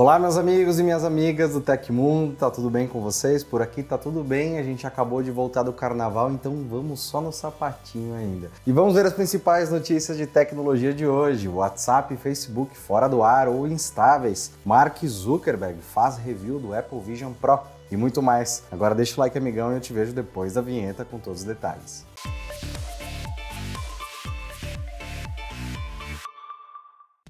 Olá, meus amigos e minhas amigas do Tecmundo, tá tudo bem com vocês? Por aqui tá tudo bem, a gente acabou de voltar do carnaval, então vamos só no sapatinho ainda. E vamos ver as principais notícias de tecnologia de hoje: WhatsApp e Facebook fora do ar ou instáveis. Mark Zuckerberg faz review do Apple Vision Pro e muito mais. Agora deixa o like, amigão, e eu te vejo depois da vinheta com todos os detalhes.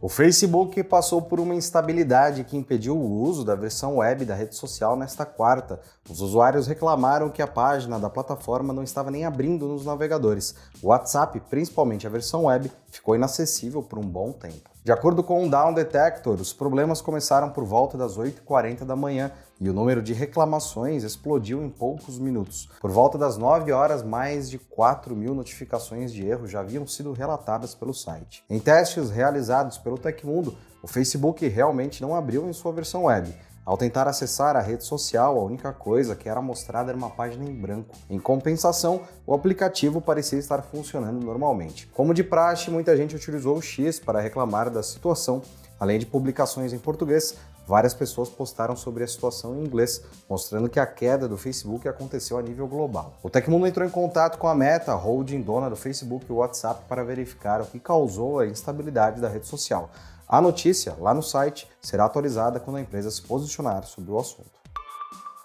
O Facebook passou por uma instabilidade que impediu o uso da versão web da rede social nesta quarta. Os usuários reclamaram que a página da plataforma não estava nem abrindo nos navegadores. O WhatsApp, principalmente a versão web, ficou inacessível por um bom tempo. De acordo com o Down Detector, os problemas começaram por volta das 8h40 da manhã e o número de reclamações explodiu em poucos minutos. Por volta das 9 horas, mais de 4 mil notificações de erro já haviam sido relatadas pelo site. Em testes realizados pelo Tecmundo, o Facebook realmente não abriu em sua versão web. Ao tentar acessar a rede social, a única coisa que era mostrada era uma página em branco. Em compensação, o aplicativo parecia estar funcionando normalmente. Como de praxe, muita gente utilizou o X para reclamar da situação. Além de publicações em português, várias pessoas postaram sobre a situação em inglês, mostrando que a queda do Facebook aconteceu a nível global. O Tecmundo entrou em contato com a Meta, holding dona do Facebook e WhatsApp, para verificar o que causou a instabilidade da rede social. A notícia, lá no site, será atualizada quando a empresa se posicionar sobre o assunto.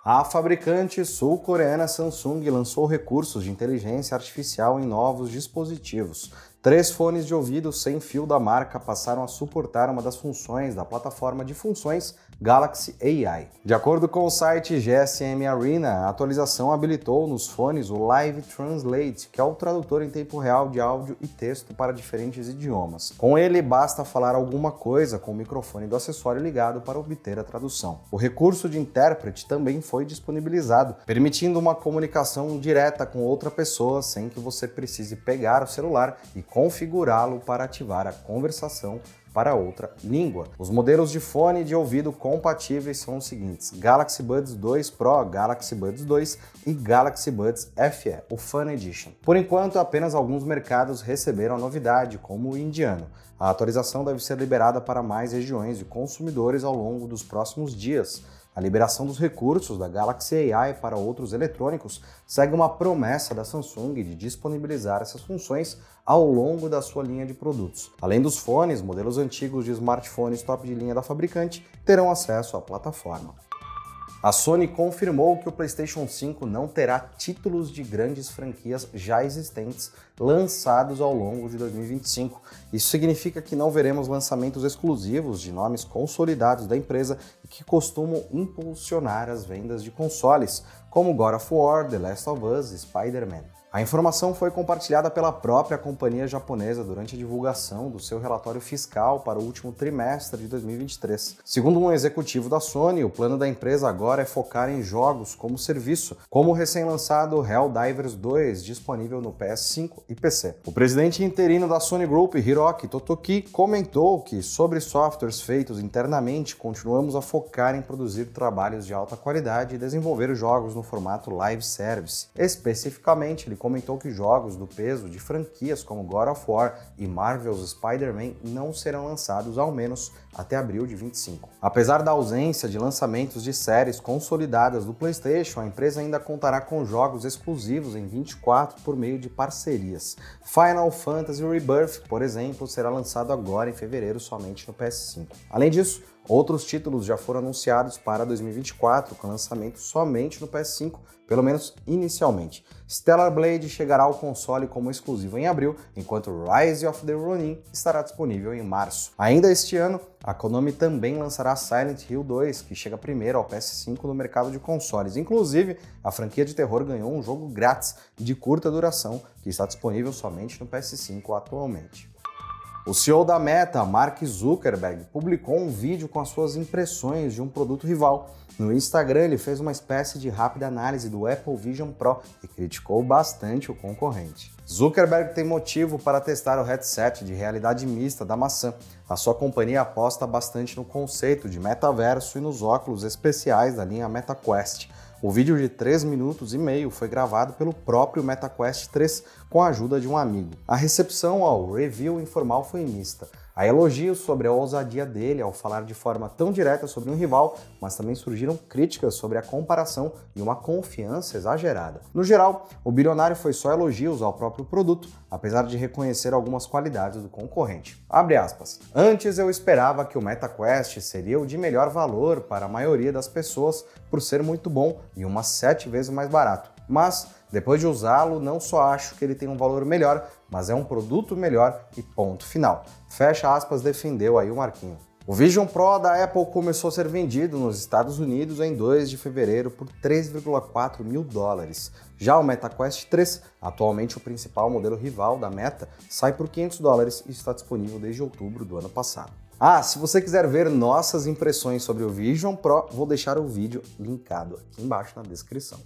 A fabricante sul-coreana Samsung lançou recursos de inteligência artificial em novos dispositivos. Três fones de ouvido sem fio da marca passaram a suportar uma das funções da plataforma de funções Galaxy AI. De acordo com o site GSM Arena, a atualização habilitou nos fones o Live Translate, que é o tradutor em tempo real de áudio e texto para diferentes idiomas. Com ele, basta falar alguma coisa com o microfone do acessório ligado para obter a tradução. O recurso de intérprete também foi disponibilizado, permitindo uma comunicação direta com outra pessoa sem que você precise pegar o celular e configurá-lo para ativar a conversação para outra língua. Os modelos de fone de ouvido compatíveis são os seguintes: Galaxy Buds 2 Pro, Galaxy Buds 2 e Galaxy Buds FE, o Fun Edition. Por enquanto, apenas alguns mercados receberam a novidade, como o indiano. A atualização deve ser liberada para mais regiões e consumidores ao longo dos próximos dias. A liberação dos recursos da Galaxy AI para outros eletrônicos segue uma promessa da Samsung de disponibilizar essas funções ao longo da sua linha de produtos. Além dos fones, modelos antigos de smartphones top de linha da fabricante terão acesso à plataforma. A Sony confirmou que o PlayStation 5 não terá títulos de grandes franquias já existentes lançados ao longo de 2025. Isso significa que não veremos lançamentos exclusivos de nomes consolidados da empresa e que costumam impulsionar as vendas de consoles, como God of War, The Last of Us e Spider-Man. A informação foi compartilhada pela própria companhia japonesa durante a divulgação do seu relatório fiscal para o último trimestre de 2023. Segundo um executivo da Sony, o plano da empresa agora é focar em jogos como serviço, como o recém-lançado Helldivers 2, disponível no PS5 e PC. O presidente interino da Sony Group, Hiroki Totoki, comentou que sobre softwares feitos internamente, continuamos a focar em produzir trabalhos de alta qualidade e desenvolver jogos no formato live service. Especificamente, ele comentou que jogos do peso de franquias como God of War e Marvel's Spider-Man não serão lançados ao menos até abril de 25. Apesar da ausência de lançamentos de séries consolidadas do PlayStation, a empresa ainda contará com jogos exclusivos em 24 por meio de parcerias. Final Fantasy Rebirth, por exemplo, será lançado agora em fevereiro somente no PS5. Além disso, Outros títulos já foram anunciados para 2024, com lançamento somente no PS5, pelo menos inicialmente. Stellar Blade chegará ao console como exclusivo em abril, enquanto Rise of the Ronin estará disponível em março. Ainda este ano, a Konami também lançará Silent Hill 2, que chega primeiro ao PS5 no mercado de consoles. Inclusive, a franquia de terror ganhou um jogo grátis de curta duração, que está disponível somente no PS5 atualmente. O CEO da Meta, Mark Zuckerberg, publicou um vídeo com as suas impressões de um produto rival. No Instagram, ele fez uma espécie de rápida análise do Apple Vision Pro e criticou bastante o concorrente. Zuckerberg tem motivo para testar o headset de realidade mista da maçã. A sua companhia aposta bastante no conceito de metaverso e nos óculos especiais da linha MetaQuest. O vídeo de 3 minutos e meio foi gravado pelo próprio MetaQuest 3 com a ajuda de um amigo. A recepção ao review informal foi mista. Há elogios sobre a ousadia dele ao falar de forma tão direta sobre um rival, mas também surgiram críticas sobre a comparação e uma confiança exagerada. No geral, o bilionário foi só elogios ao próprio produto, apesar de reconhecer algumas qualidades do concorrente. Abre aspas. Antes eu esperava que o MetaQuest seria o de melhor valor para a maioria das pessoas por ser muito bom e umas sete vezes mais barato. Mas depois de usá-lo, não só acho que ele tem um valor melhor, mas é um produto melhor e ponto final. Fecha aspas, defendeu aí o Marquinho. O Vision Pro da Apple começou a ser vendido nos Estados Unidos em 2 de fevereiro por 3,4 mil dólares. Já o MetaQuest 3, atualmente o principal modelo rival da Meta, sai por 500 dólares e está disponível desde outubro do ano passado. Ah, se você quiser ver nossas impressões sobre o Vision Pro, vou deixar o vídeo linkado aqui embaixo na descrição.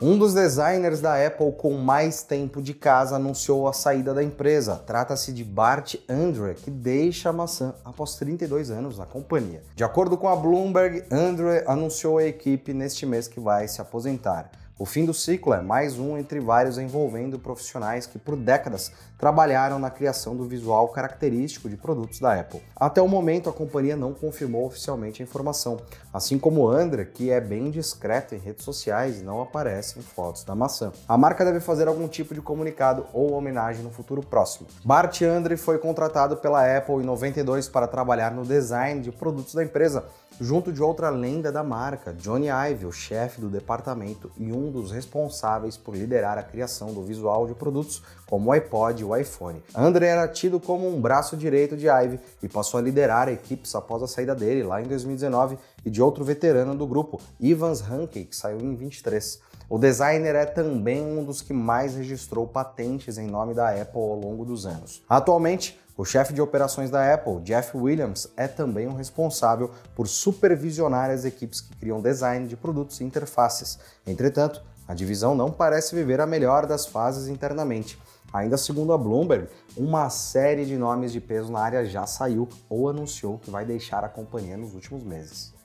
Um dos designers da Apple com mais tempo de casa anunciou a saída da empresa. Trata-se de Bart Andre, que deixa a maçã após 32 anos na companhia. De acordo com a Bloomberg, Andre anunciou a equipe neste mês que vai se aposentar. O fim do ciclo é mais um entre vários envolvendo profissionais que por décadas trabalharam na criação do visual característico de produtos da Apple. Até o momento, a companhia não confirmou oficialmente a informação, assim como Andra, que é bem discreto em redes sociais e não aparece em fotos da maçã. A marca deve fazer algum tipo de comunicado ou homenagem no futuro próximo. Bart Andre foi contratado pela Apple em 92 para trabalhar no design de produtos da empresa, junto de outra lenda da marca, Johnny Ive, o chefe do departamento e um dos responsáveis por liderar a criação do visual de produtos como o iPod e o iPhone. Andre era tido como um braço direito de Ive e passou a liderar equipes após a saída dele lá em 2019 e de outro veterano do grupo, Ivans Hankey, que saiu em 23. O designer é também um dos que mais registrou patentes em nome da Apple ao longo dos anos. Atualmente, o chefe de operações da Apple, Jeff Williams, é também o responsável por supervisionar as equipes que criam design de produtos e interfaces. Entretanto, a divisão não parece viver a melhor das fases internamente. Ainda segundo a Bloomberg, uma série de nomes de peso na área já saiu ou anunciou que vai deixar a companhia nos últimos meses.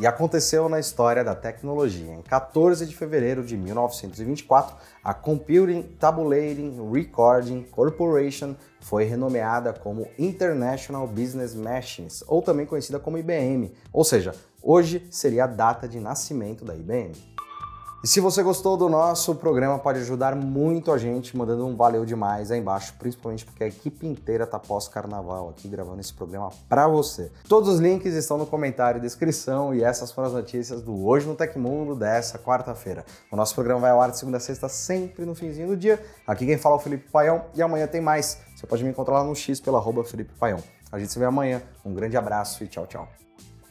E aconteceu na história da tecnologia. Em 14 de fevereiro de 1924, a Computing Tabulating Recording Corporation foi renomeada como International Business Machines, ou também conhecida como IBM, ou seja, hoje seria a data de nascimento da IBM. E se você gostou do nosso programa, pode ajudar muito a gente, mandando um valeu demais aí embaixo, principalmente porque a equipe inteira tá pós-carnaval aqui gravando esse programa para você. Todos os links estão no comentário e descrição e essas foram as notícias do Hoje no Tecmundo dessa quarta-feira. O nosso programa vai ao ar de segunda a sexta, sempre no finzinho do dia. Aqui quem fala é o Felipe Paião e amanhã tem mais. Você pode me encontrar lá no X pela arroba Felipe Paião. A gente se vê amanhã. Um grande abraço e tchau, tchau.